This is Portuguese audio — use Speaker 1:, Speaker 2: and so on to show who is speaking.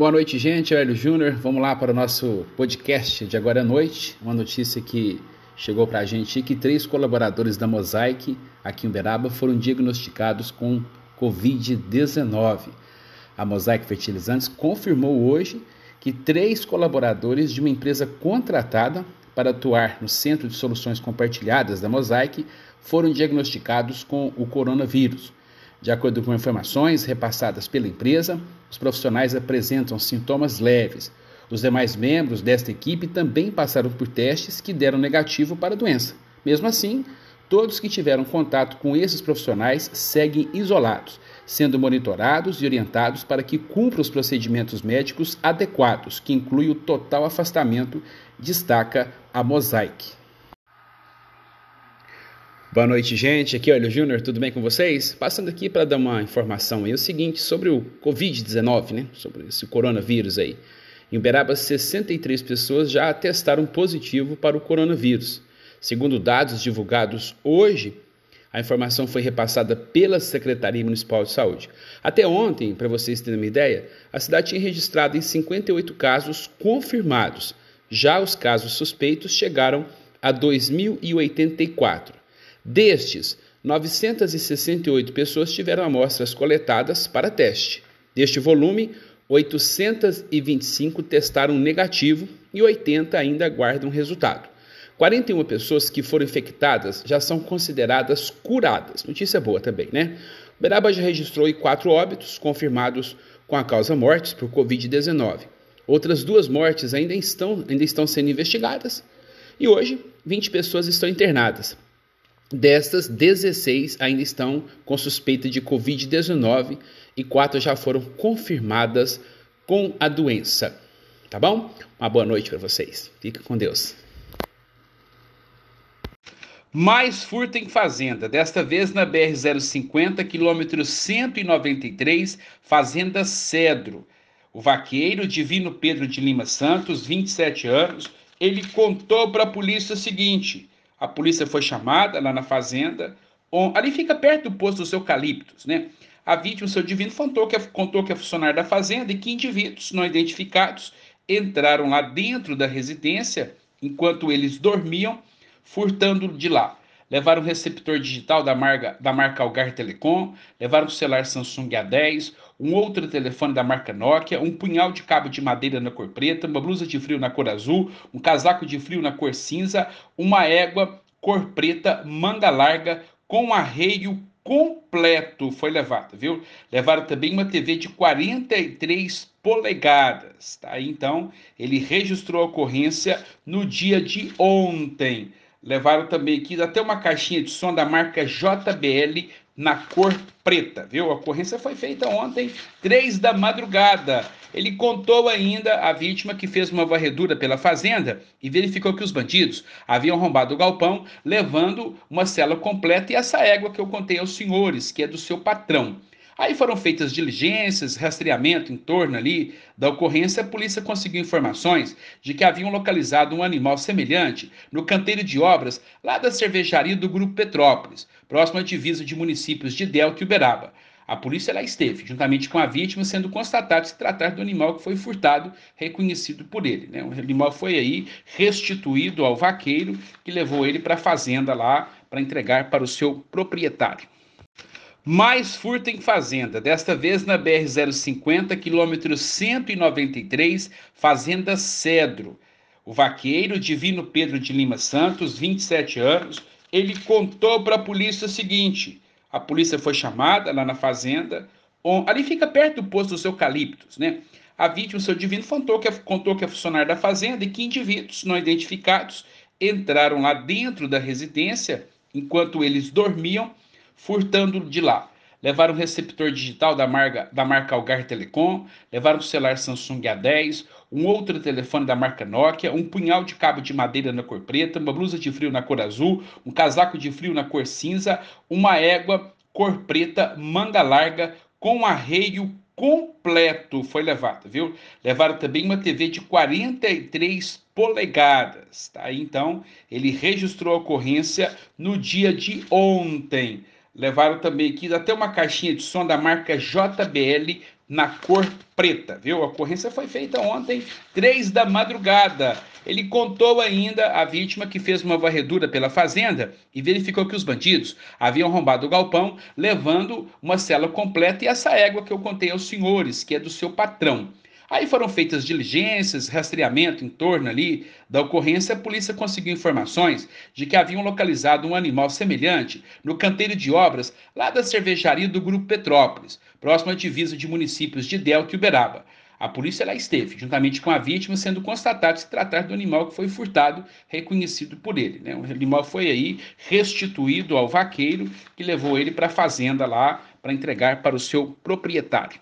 Speaker 1: Boa noite, gente. Hélio Júnior. Vamos lá para o nosso podcast de agora à noite. Uma notícia que chegou para a gente que três colaboradores da Mosaic aqui em Uberaba foram diagnosticados com Covid-19. A Mosaic Fertilizantes confirmou hoje que três colaboradores de uma empresa contratada para atuar no Centro de Soluções Compartilhadas da Mosaic foram diagnosticados com o coronavírus. De acordo com informações repassadas pela empresa, os profissionais apresentam sintomas leves. Os demais membros desta equipe também passaram por testes que deram negativo para a doença. Mesmo assim, todos que tiveram contato com esses profissionais seguem isolados, sendo monitorados e orientados para que cumpram os procedimentos médicos adequados, que inclui o total afastamento, destaca a Mosaic. Boa noite, gente. Aqui é o Hélio Júnior, tudo bem com vocês? Passando aqui para dar uma informação aí, o seguinte, sobre o Covid-19, né? Sobre esse coronavírus aí. Em Uberaba, 63 pessoas já testaram positivo para o coronavírus. Segundo dados divulgados hoje, a informação foi repassada pela Secretaria Municipal de Saúde. Até ontem, para vocês terem uma ideia, a cidade tinha registrado em 58 casos confirmados. Já os casos suspeitos chegaram a 2.084. Destes, 968 pessoas tiveram amostras coletadas para teste. Deste volume, 825 testaram negativo e 80 ainda aguardam resultado. 41 pessoas que foram infectadas já são consideradas curadas. Notícia boa também, né? Beraba já registrou quatro óbitos confirmados com a causa mortes por Covid-19. Outras duas mortes ainda estão, ainda estão sendo investigadas. E hoje, 20 pessoas estão internadas. Destas, 16 ainda estão com suspeita de Covid-19 e quatro já foram confirmadas com a doença. Tá bom? Uma boa noite para vocês. Fique com Deus. Mais furto em fazenda, desta vez na BR-050, quilômetro 193, Fazenda Cedro. O vaqueiro Divino Pedro de Lima Santos, 27 anos, ele contou para a polícia o seguinte: a polícia foi chamada lá na fazenda, ali fica perto do posto dos eucaliptos, né? A vítima, seu divino, contou que, é, contou que é funcionário da fazenda e que indivíduos não identificados entraram lá dentro da residência enquanto eles dormiam, furtando de lá. Levaram o receptor digital da marca, da marca Algar Telecom, levaram o celular Samsung A10, um outro telefone da marca Nokia, um punhal de cabo de madeira na cor preta, uma blusa de frio na cor azul, um casaco de frio na cor cinza, uma égua cor preta, manga larga, com arreio completo foi levado, viu? Levaram também uma TV de 43 polegadas, tá? Então, ele registrou a ocorrência no dia de ontem. Levaram também aqui até uma caixinha de som da marca JBL na cor preta, viu? A ocorrência foi feita ontem, três da madrugada. Ele contou ainda a vítima que fez uma varredura pela fazenda e verificou que os bandidos haviam arrombado o galpão, levando uma cela completa e essa égua que eu contei aos senhores, que é do seu patrão. Aí foram feitas diligências, rastreamento em torno ali da ocorrência. A polícia conseguiu informações de que haviam localizado um animal semelhante no canteiro de obras lá da cervejaria do Grupo Petrópolis, próximo à divisa de municípios de Delta e Uberaba. A polícia lá esteve, juntamente com a vítima, sendo constatado se tratar do animal que foi furtado, reconhecido por ele. Né? O animal foi aí restituído ao vaqueiro, que levou ele para a fazenda lá para entregar para o seu proprietário. Mais furto em fazenda, desta vez na BR-050, quilômetro 193, Fazenda Cedro. O vaqueiro Divino Pedro de Lima Santos, 27 anos, ele contou para a polícia o seguinte: a polícia foi chamada lá na fazenda, onde, ali fica perto do posto dos eucaliptos, né? A vítima, o seu divino, contou que, contou que é funcionário da fazenda e que indivíduos não identificados entraram lá dentro da residência enquanto eles dormiam furtando de lá. Levaram o receptor digital da marca, da marca Algar Telecom, levaram o celular Samsung A10, um outro telefone da marca Nokia, um punhal de cabo de madeira na cor preta, uma blusa de frio na cor azul, um casaco de frio na cor cinza, uma égua cor preta, manga larga, com arreio completo foi levado, viu? Levaram também uma TV de 43 polegadas, tá? Então, ele registrou a ocorrência no dia de ontem. Levaram também aqui até uma caixinha de som da marca JBL na cor preta, viu? A ocorrência foi feita ontem, três da madrugada. Ele contou ainda a vítima que fez uma varredura pela fazenda e verificou que os bandidos haviam arrombado o galpão, levando uma cela completa e essa égua que eu contei aos senhores, que é do seu patrão. Aí foram feitas diligências, rastreamento em torno ali da ocorrência. A polícia conseguiu informações de que haviam localizado um animal semelhante no canteiro de obras lá da cervejaria do Grupo Petrópolis, próximo à divisa de municípios de Delta e Uberaba. A polícia lá esteve, juntamente com a vítima, sendo constatado se tratar do animal que foi furtado, reconhecido por ele. Né? O animal foi aí restituído ao vaqueiro, que levou ele para a fazenda lá para entregar para o seu proprietário.